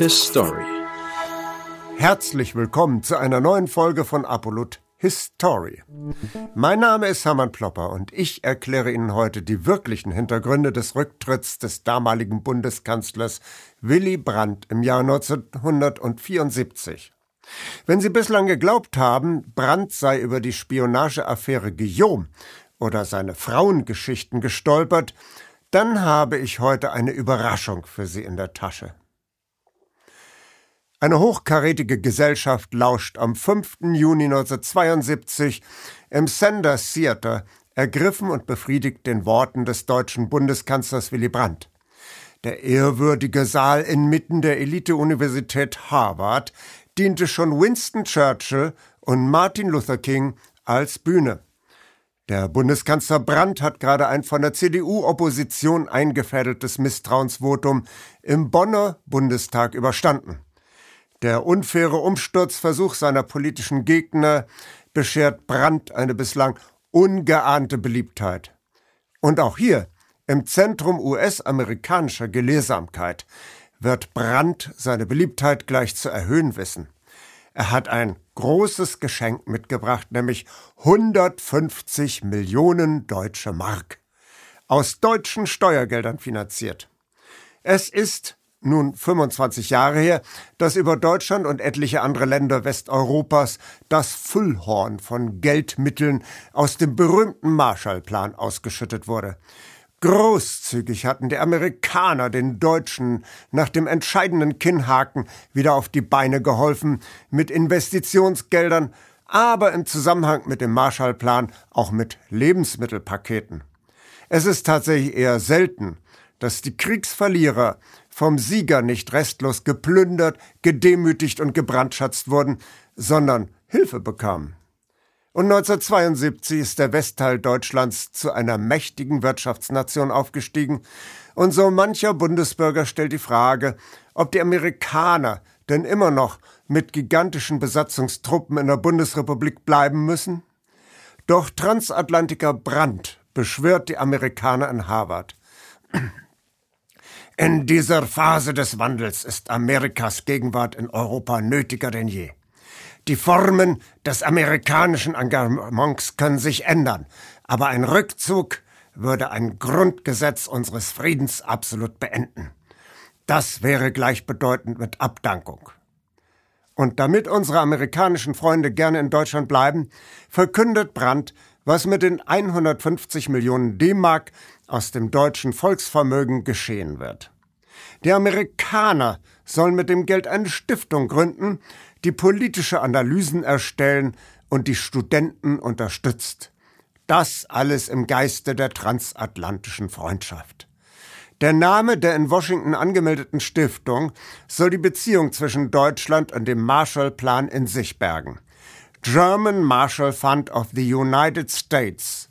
His Story. Herzlich willkommen zu einer neuen Folge von Apolut History. Mein Name ist Hermann Plopper und ich erkläre Ihnen heute die wirklichen Hintergründe des Rücktritts des damaligen Bundeskanzlers Willy Brandt im Jahr 1974. Wenn Sie bislang geglaubt haben, Brandt sei über die Spionageaffäre Guillaume oder seine Frauengeschichten gestolpert, dann habe ich heute eine Überraschung für Sie in der Tasche. Eine hochkarätige Gesellschaft lauscht am 5. Juni 1972 im Sanders Theater ergriffen und befriedigt den Worten des deutschen Bundeskanzlers Willy Brandt. Der ehrwürdige Saal inmitten der Elite-Universität Harvard diente schon Winston Churchill und Martin Luther King als Bühne. Der Bundeskanzler Brandt hat gerade ein von der CDU-Opposition eingefädeltes Misstrauensvotum im Bonner Bundestag überstanden. Der unfaire Umsturzversuch seiner politischen Gegner beschert Brandt eine bislang ungeahnte Beliebtheit. Und auch hier, im Zentrum US-amerikanischer Gelehrsamkeit, wird Brandt seine Beliebtheit gleich zu erhöhen wissen. Er hat ein großes Geschenk mitgebracht, nämlich 150 Millionen deutsche Mark. Aus deutschen Steuergeldern finanziert. Es ist nun 25 Jahre her, dass über Deutschland und etliche andere Länder Westeuropas das Füllhorn von Geldmitteln aus dem berühmten Marshallplan ausgeschüttet wurde. Großzügig hatten die Amerikaner den Deutschen nach dem entscheidenden Kinnhaken wieder auf die Beine geholfen, mit Investitionsgeldern, aber im Zusammenhang mit dem Marshallplan auch mit Lebensmittelpaketen. Es ist tatsächlich eher selten, dass die Kriegsverlierer vom Sieger nicht restlos geplündert, gedemütigt und gebrandschatzt wurden, sondern Hilfe bekamen. Und 1972 ist der Westteil Deutschlands zu einer mächtigen Wirtschaftsnation aufgestiegen, und so mancher Bundesbürger stellt die Frage, ob die Amerikaner denn immer noch mit gigantischen Besatzungstruppen in der Bundesrepublik bleiben müssen? Doch Transatlantiker Brandt beschwört die Amerikaner in Harvard. In dieser Phase des Wandels ist Amerikas Gegenwart in Europa nötiger denn je. Die Formen des amerikanischen Engagements können sich ändern, aber ein Rückzug würde ein Grundgesetz unseres Friedens absolut beenden. Das wäre gleichbedeutend mit Abdankung. Und damit unsere amerikanischen Freunde gerne in Deutschland bleiben, verkündet Brandt, was mit den 150 Millionen D-Mark aus dem deutschen Volksvermögen geschehen wird. Die Amerikaner sollen mit dem Geld eine Stiftung gründen, die politische Analysen erstellen und die Studenten unterstützt. Das alles im Geiste der transatlantischen Freundschaft. Der Name der in Washington angemeldeten Stiftung soll die Beziehung zwischen Deutschland und dem Marshallplan in sich bergen. German Marshall Fund of the United States.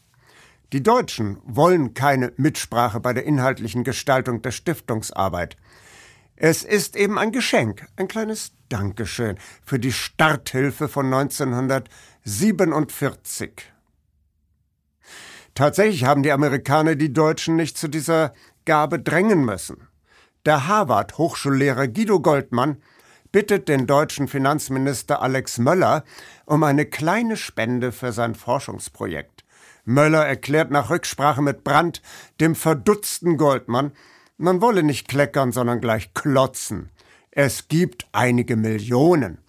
Die Deutschen wollen keine Mitsprache bei der inhaltlichen Gestaltung der Stiftungsarbeit. Es ist eben ein Geschenk, ein kleines Dankeschön für die Starthilfe von 1947. Tatsächlich haben die Amerikaner die Deutschen nicht zu dieser Gabe drängen müssen. Der Harvard-Hochschullehrer Guido Goldmann bittet den deutschen Finanzminister Alex Möller um eine kleine Spende für sein Forschungsprojekt. Möller erklärt nach Rücksprache mit Brandt, dem verdutzten Goldmann, man wolle nicht kleckern, sondern gleich klotzen. Es gibt einige Millionen.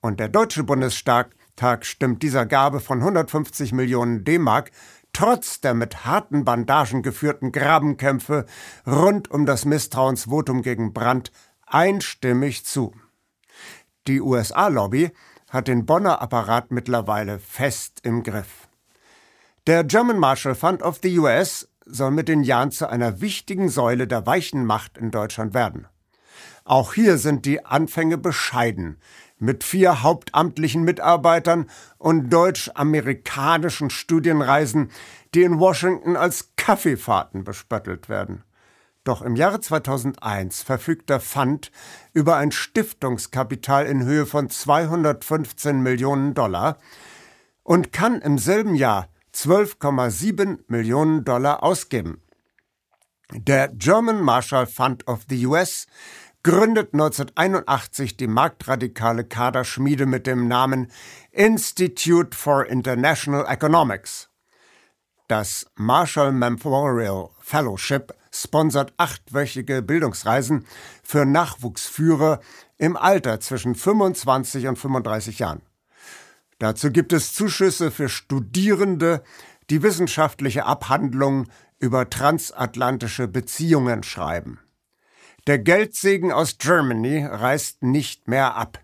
Und der Deutsche Bundestag stimmt dieser Gabe von 150 Millionen D-Mark trotz der mit harten Bandagen geführten Grabenkämpfe rund um das Misstrauensvotum gegen Brandt einstimmig zu. Die USA-Lobby hat den Bonner Apparat mittlerweile fest im Griff. Der German Marshall Fund of the US soll mit den Jahren zu einer wichtigen Säule der weichen Macht in Deutschland werden. Auch hier sind die Anfänge bescheiden, mit vier hauptamtlichen Mitarbeitern und deutsch-amerikanischen Studienreisen, die in Washington als Kaffeefahrten bespöttelt werden. Doch im Jahre 2001 verfügt der Fund über ein Stiftungskapital in Höhe von 215 Millionen Dollar und kann im selben Jahr 12,7 Millionen Dollar ausgeben. Der German Marshall Fund of the US gründet 1981 die marktradikale Kaderschmiede mit dem Namen Institute for International Economics. Das Marshall Memorial Fellowship sponsert achtwöchige Bildungsreisen für Nachwuchsführer im Alter zwischen 25 und 35 Jahren. Dazu gibt es Zuschüsse für Studierende, die wissenschaftliche Abhandlungen über transatlantische Beziehungen schreiben. Der Geldsegen aus Germany reißt nicht mehr ab.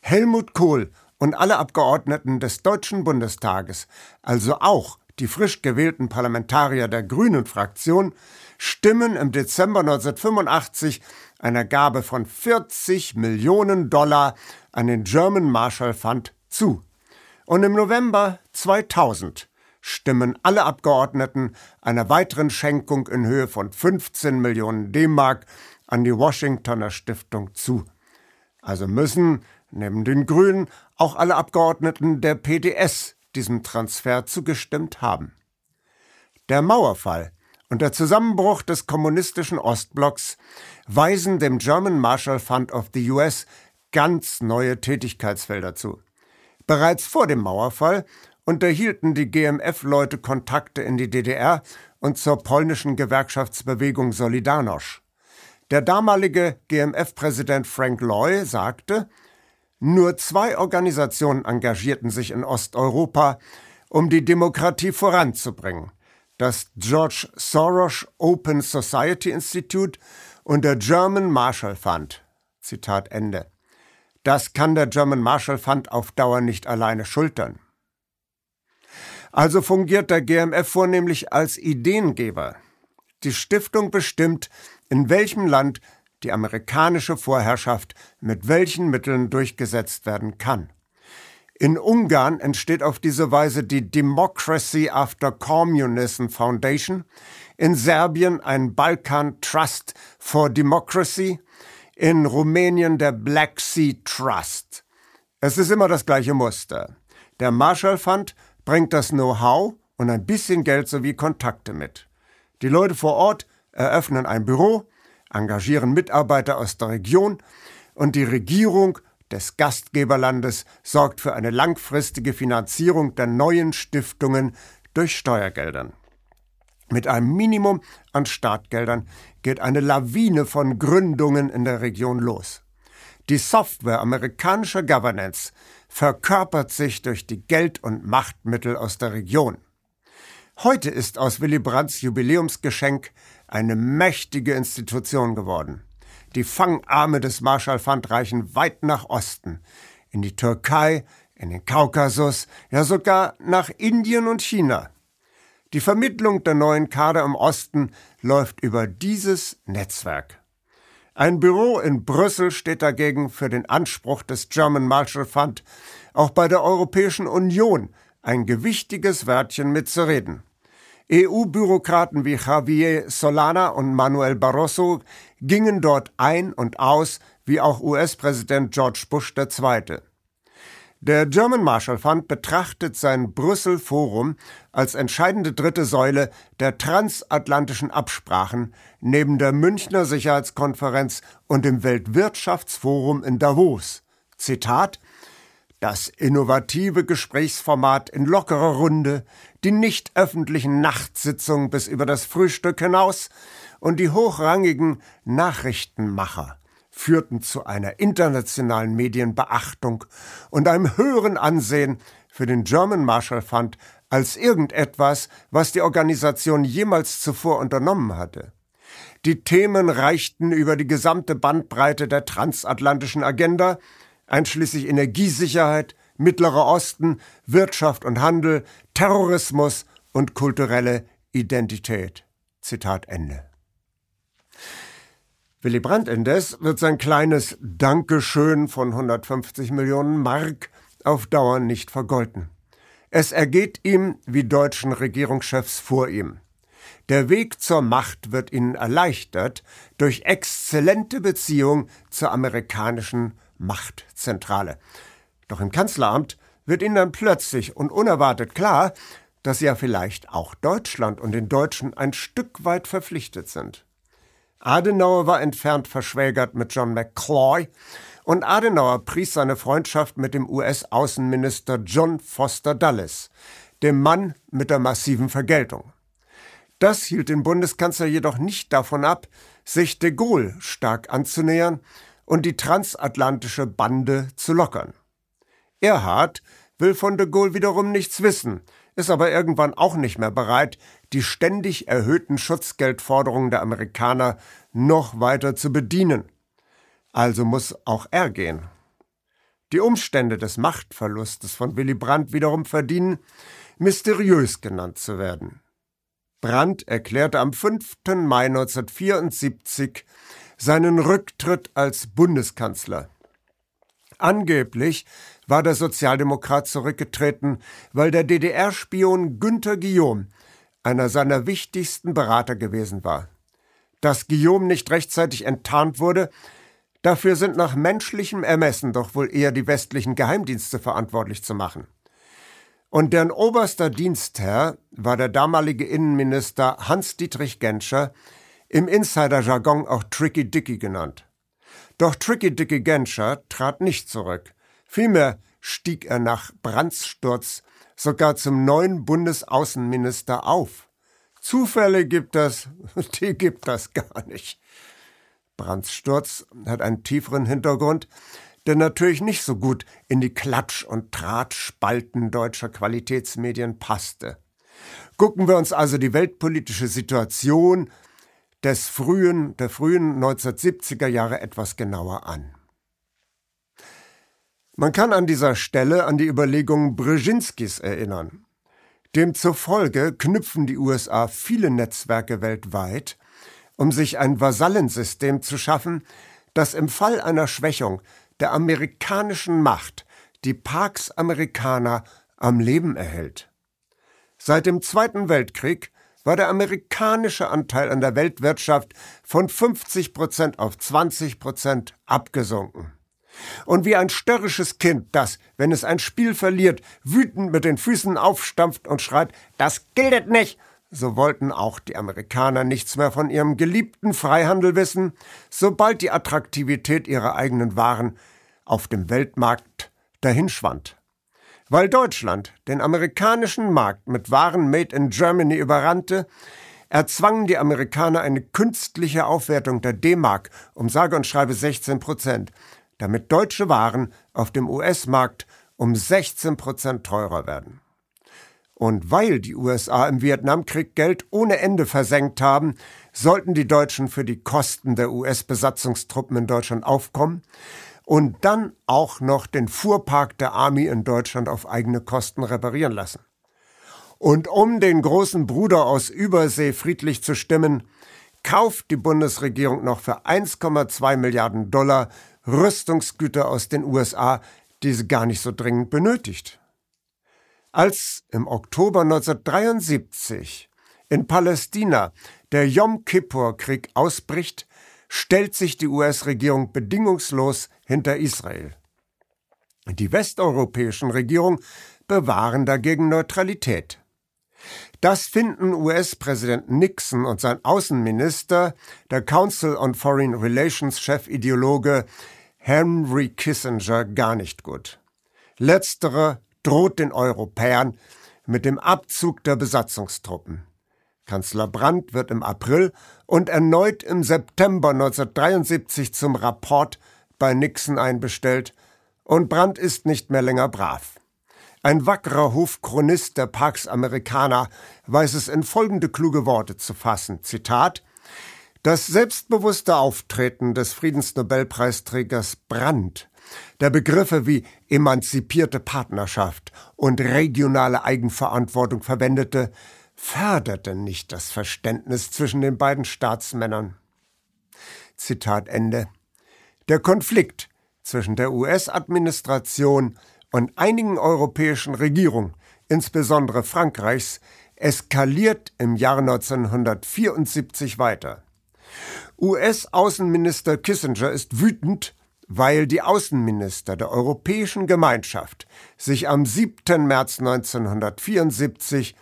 Helmut Kohl und alle Abgeordneten des Deutschen Bundestages, also auch die frisch gewählten Parlamentarier der Grünen Fraktion, stimmen im Dezember 1985 einer Gabe von 40 Millionen Dollar an den German Marshall Fund zu. Und im November 2000 stimmen alle Abgeordneten einer weiteren Schenkung in Höhe von 15 Millionen D-Mark an die Washingtoner Stiftung zu. Also müssen neben den Grünen auch alle Abgeordneten der PDS diesem Transfer zugestimmt haben. Der Mauerfall und der Zusammenbruch des kommunistischen Ostblocks weisen dem German Marshall Fund of the US ganz neue Tätigkeitsfelder zu. Bereits vor dem Mauerfall unterhielten die GMF-Leute Kontakte in die DDR und zur polnischen Gewerkschaftsbewegung Solidarność. Der damalige GMF-Präsident Frank Loy sagte, nur zwei Organisationen engagierten sich in Osteuropa, um die Demokratie voranzubringen. Das George Soros Open Society Institute und der German Marshall Fund. Zitat Ende. Das kann der German Marshall Fund auf Dauer nicht alleine schultern. Also fungiert der GMF vornehmlich als Ideengeber. Die Stiftung bestimmt, in welchem Land die amerikanische Vorherrschaft mit welchen Mitteln durchgesetzt werden kann. In Ungarn entsteht auf diese Weise die Democracy After Communism Foundation, in Serbien ein Balkan Trust for Democracy, in Rumänien der Black Sea Trust. Es ist immer das gleiche Muster. Der Marshall Fund bringt das Know-how und ein bisschen Geld sowie Kontakte mit. Die Leute vor Ort eröffnen ein Büro, engagieren Mitarbeiter aus der Region und die Regierung des Gastgeberlandes sorgt für eine langfristige Finanzierung der neuen Stiftungen durch Steuergeldern. Mit einem Minimum an Startgeldern geht eine Lawine von Gründungen in der Region los. Die Software amerikanischer Governance verkörpert sich durch die Geld- und Machtmittel aus der Region. Heute ist aus Willy Brandts Jubiläumsgeschenk eine mächtige Institution geworden. Die Fangarme des Marshall Fund reichen weit nach Osten, in die Türkei, in den Kaukasus, ja sogar nach Indien und China. Die Vermittlung der neuen Kader im Osten läuft über dieses Netzwerk. Ein Büro in Brüssel steht dagegen für den Anspruch des German Marshall Fund, auch bei der Europäischen Union ein gewichtiges Wörtchen mitzureden. EU-Bürokraten wie Javier Solana und Manuel Barroso gingen dort ein und aus, wie auch US-Präsident George Bush II. Der German Marshall Fund betrachtet sein Brüssel-Forum als entscheidende dritte Säule der transatlantischen Absprachen neben der Münchner Sicherheitskonferenz und dem Weltwirtschaftsforum in Davos. Zitat das innovative Gesprächsformat in lockerer Runde, die nicht öffentlichen Nachtsitzungen bis über das Frühstück hinaus und die hochrangigen Nachrichtenmacher führten zu einer internationalen Medienbeachtung und einem höheren Ansehen für den German Marshall Fund als irgendetwas, was die Organisation jemals zuvor unternommen hatte. Die Themen reichten über die gesamte Bandbreite der transatlantischen Agenda einschließlich Energiesicherheit, Mittlerer Osten, Wirtschaft und Handel, Terrorismus und kulturelle Identität. Zitat Ende. Willy Brandt indes wird sein kleines Dankeschön von 150 Millionen Mark auf Dauer nicht vergolten. Es ergeht ihm wie deutschen Regierungschefs vor ihm. Der Weg zur Macht wird ihnen erleichtert durch exzellente Beziehung zur amerikanischen Machtzentrale. Doch im Kanzleramt wird ihnen dann plötzlich und unerwartet klar, dass ja vielleicht auch Deutschland und den Deutschen ein Stück weit verpflichtet sind. Adenauer war entfernt verschwägert mit John McCloy und Adenauer pries seine Freundschaft mit dem US-Außenminister John Foster Dulles, dem Mann mit der massiven Vergeltung. Das hielt den Bundeskanzler jedoch nicht davon ab, sich de Gaulle stark anzunähern und die transatlantische Bande zu lockern. Erhard will von de Gaulle wiederum nichts wissen, ist aber irgendwann auch nicht mehr bereit, die ständig erhöhten Schutzgeldforderungen der Amerikaner noch weiter zu bedienen. Also muss auch er gehen. Die Umstände des Machtverlustes von Willy Brandt wiederum verdienen, mysteriös genannt zu werden. Brandt erklärte am 5. Mai 1974 seinen Rücktritt als Bundeskanzler. Angeblich war der Sozialdemokrat zurückgetreten, weil der DDR-Spion Günther Guillaume einer seiner wichtigsten Berater gewesen war. Dass Guillaume nicht rechtzeitig enttarnt wurde, dafür sind nach menschlichem Ermessen doch wohl eher die westlichen Geheimdienste verantwortlich zu machen. Und deren oberster Dienstherr war der damalige Innenminister Hans-Dietrich Genscher, im Insider-Jargon auch Tricky Dicky genannt. Doch Tricky Dicky Genscher trat nicht zurück. Vielmehr stieg er nach Brandtsturz sogar zum neuen Bundesaußenminister auf. Zufälle gibt das, die gibt das gar nicht. Brandts Sturz hat einen tieferen Hintergrund, der natürlich nicht so gut in die Klatsch- und Drahtspalten deutscher Qualitätsmedien passte. Gucken wir uns also die weltpolitische Situation des frühen, der frühen 1970er Jahre etwas genauer an. Man kann an dieser Stelle an die Überlegungen Brzezinskis erinnern. Demzufolge knüpfen die USA viele Netzwerke weltweit, um sich ein Vasallensystem zu schaffen, das im Fall einer Schwächung der amerikanischen Macht die Pax Amerikaner am Leben erhält. Seit dem Zweiten Weltkrieg war der amerikanische Anteil an der Weltwirtschaft von 50 Prozent auf 20 Prozent abgesunken. Und wie ein störrisches Kind, das, wenn es ein Spiel verliert, wütend mit den Füßen aufstampft und schreit, das gilt nicht, so wollten auch die Amerikaner nichts mehr von ihrem geliebten Freihandel wissen, sobald die Attraktivität ihrer eigenen Waren auf dem Weltmarkt dahinschwand. Weil Deutschland den amerikanischen Markt mit Waren made in Germany überrannte, erzwangen die Amerikaner eine künstliche Aufwertung der D-Mark um sage und schreibe 16 Prozent, damit deutsche Waren auf dem US-Markt um 16 Prozent teurer werden. Und weil die USA im Vietnamkrieg Geld ohne Ende versenkt haben, sollten die Deutschen für die Kosten der US-Besatzungstruppen in Deutschland aufkommen, und dann auch noch den Fuhrpark der Army in Deutschland auf eigene Kosten reparieren lassen. Und um den großen Bruder aus Übersee friedlich zu stimmen, kauft die Bundesregierung noch für 1,2 Milliarden Dollar Rüstungsgüter aus den USA, die sie gar nicht so dringend benötigt. Als im Oktober 1973 in Palästina der Yom Kippur-Krieg ausbricht, stellt sich die US-Regierung bedingungslos hinter Israel. Die westeuropäischen Regierungen bewahren dagegen Neutralität. Das finden US-Präsident Nixon und sein Außenminister, der Council on Foreign Relations Chefideologe Henry Kissinger, gar nicht gut. Letzterer droht den Europäern mit dem Abzug der Besatzungstruppen. Kanzler Brandt wird im April und erneut im September 1973 zum Rapport bei Nixon einbestellt, und Brandt ist nicht mehr länger brav. Ein wackerer Hofchronist der Pax Amerikaner weiß es in folgende kluge Worte zu fassen. Zitat Das selbstbewusste Auftreten des Friedensnobelpreisträgers Brandt, der Begriffe wie emanzipierte Partnerschaft und regionale Eigenverantwortung verwendete, förderte nicht das Verständnis zwischen den beiden Staatsmännern. Zitat Ende. Der Konflikt zwischen der US-Administration und einigen europäischen Regierungen, insbesondere Frankreichs, eskaliert im Jahr 1974 weiter. US-Außenminister Kissinger ist wütend, weil die Außenminister der Europäischen Gemeinschaft sich am 7. März 1974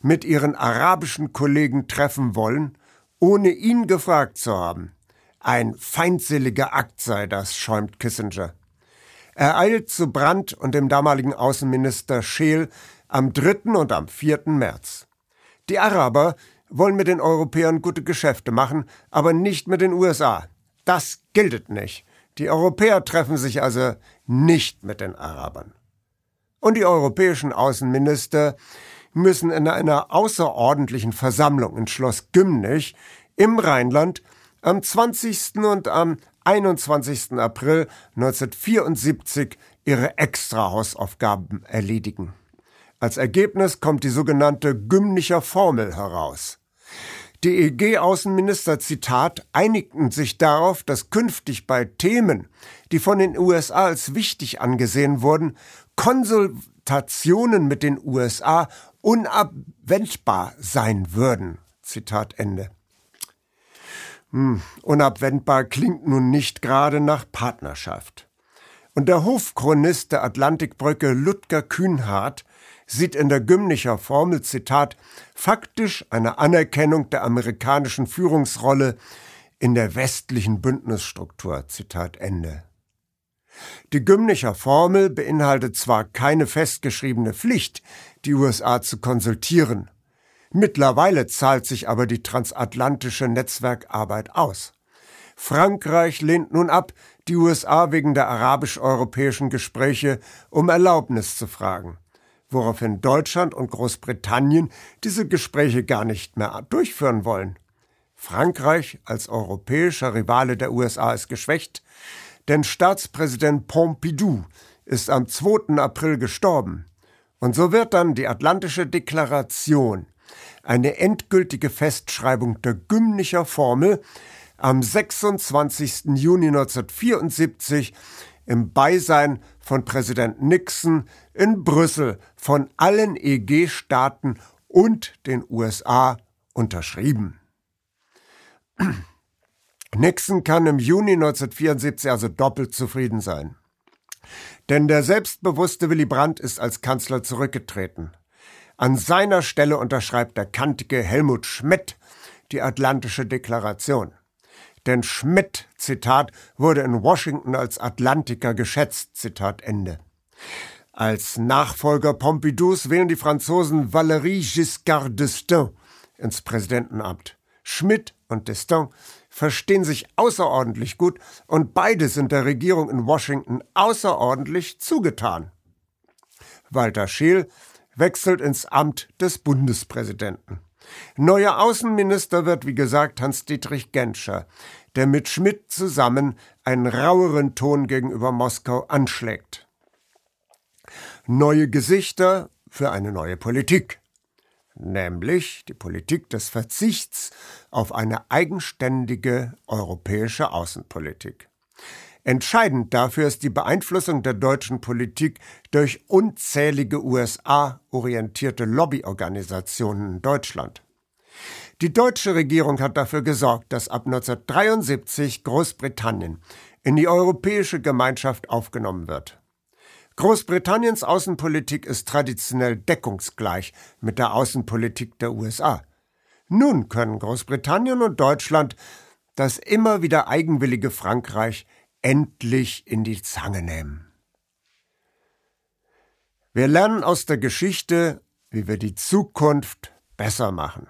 mit ihren arabischen Kollegen treffen wollen, ohne ihn gefragt zu haben. Ein feindseliger Akt sei das, schäumt Kissinger. Er eilt zu Brandt und dem damaligen Außenminister Scheel am 3. und am 4. März. Die Araber wollen mit den Europäern gute Geschäfte machen, aber nicht mit den USA. Das giltet nicht. Die Europäer treffen sich also nicht mit den Arabern. Und die europäischen Außenminister müssen in einer außerordentlichen Versammlung in Schloss Gymnich im Rheinland am 20. und am 21. April 1974 ihre Extrahausaufgaben erledigen. Als Ergebnis kommt die sogenannte Gymnicher Formel heraus. Die EG-Außenminister, Zitat, einigten sich darauf, dass künftig bei Themen, die von den USA als wichtig angesehen wurden, Konsultationen mit den USA unabwendbar sein würden. Zitat Ende. Hm, unabwendbar klingt nun nicht gerade nach Partnerschaft. Und der Hofchronist der Atlantikbrücke Ludger Kühnhardt sieht in der Gymnicher Formel, Zitat, faktisch eine Anerkennung der amerikanischen Führungsrolle in der westlichen Bündnisstruktur, Zitat Ende. Die Gymnicher Formel beinhaltet zwar keine festgeschriebene Pflicht, die USA zu konsultieren. Mittlerweile zahlt sich aber die transatlantische Netzwerkarbeit aus. Frankreich lehnt nun ab, die USA wegen der arabisch-europäischen Gespräche um Erlaubnis zu fragen woraufhin Deutschland und Großbritannien diese Gespräche gar nicht mehr durchführen wollen. Frankreich als europäischer Rivale der USA ist geschwächt, denn Staatspräsident Pompidou ist am 2. April gestorben. Und so wird dann die Atlantische Deklaration, eine endgültige Festschreibung der Gymnicher Formel, am 26. Juni 1974 im Beisein von Präsident Nixon in Brüssel von allen EG-Staaten und den USA unterschrieben. Nixon kann im Juni 1974 also doppelt zufrieden sein. Denn der selbstbewusste Willy Brandt ist als Kanzler zurückgetreten. An seiner Stelle unterschreibt der kantige Helmut Schmidt die Atlantische Deklaration. Denn Schmidt, Zitat, wurde in Washington als Atlantiker geschätzt, Zitat Ende. Als Nachfolger Pompidous wählen die Franzosen Valéry Giscard d'Estaing ins Präsidentenamt. Schmidt und d'Estaing verstehen sich außerordentlich gut und beide sind der Regierung in Washington außerordentlich zugetan. Walter Scheel wechselt ins Amt des Bundespräsidenten. Neuer Außenminister wird, wie gesagt, Hans-Dietrich Genscher, der mit Schmidt zusammen einen raueren Ton gegenüber Moskau anschlägt. Neue Gesichter für eine neue Politik, nämlich die Politik des Verzichts auf eine eigenständige europäische Außenpolitik. Entscheidend dafür ist die Beeinflussung der deutschen Politik durch unzählige USA-orientierte Lobbyorganisationen in Deutschland. Die deutsche Regierung hat dafür gesorgt, dass ab 1973 Großbritannien in die Europäische Gemeinschaft aufgenommen wird. Großbritanniens Außenpolitik ist traditionell deckungsgleich mit der Außenpolitik der USA. Nun können Großbritannien und Deutschland das immer wieder eigenwillige Frankreich endlich in die Zange nehmen. Wir lernen aus der Geschichte, wie wir die Zukunft besser machen.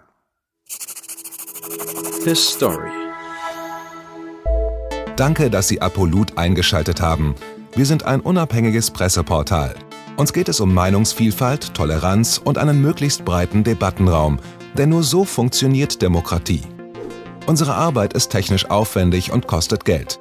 His Story. Danke, dass Sie Apolut eingeschaltet haben. Wir sind ein unabhängiges Presseportal. Uns geht es um Meinungsvielfalt, Toleranz und einen möglichst breiten Debattenraum, denn nur so funktioniert Demokratie. Unsere Arbeit ist technisch aufwendig und kostet Geld.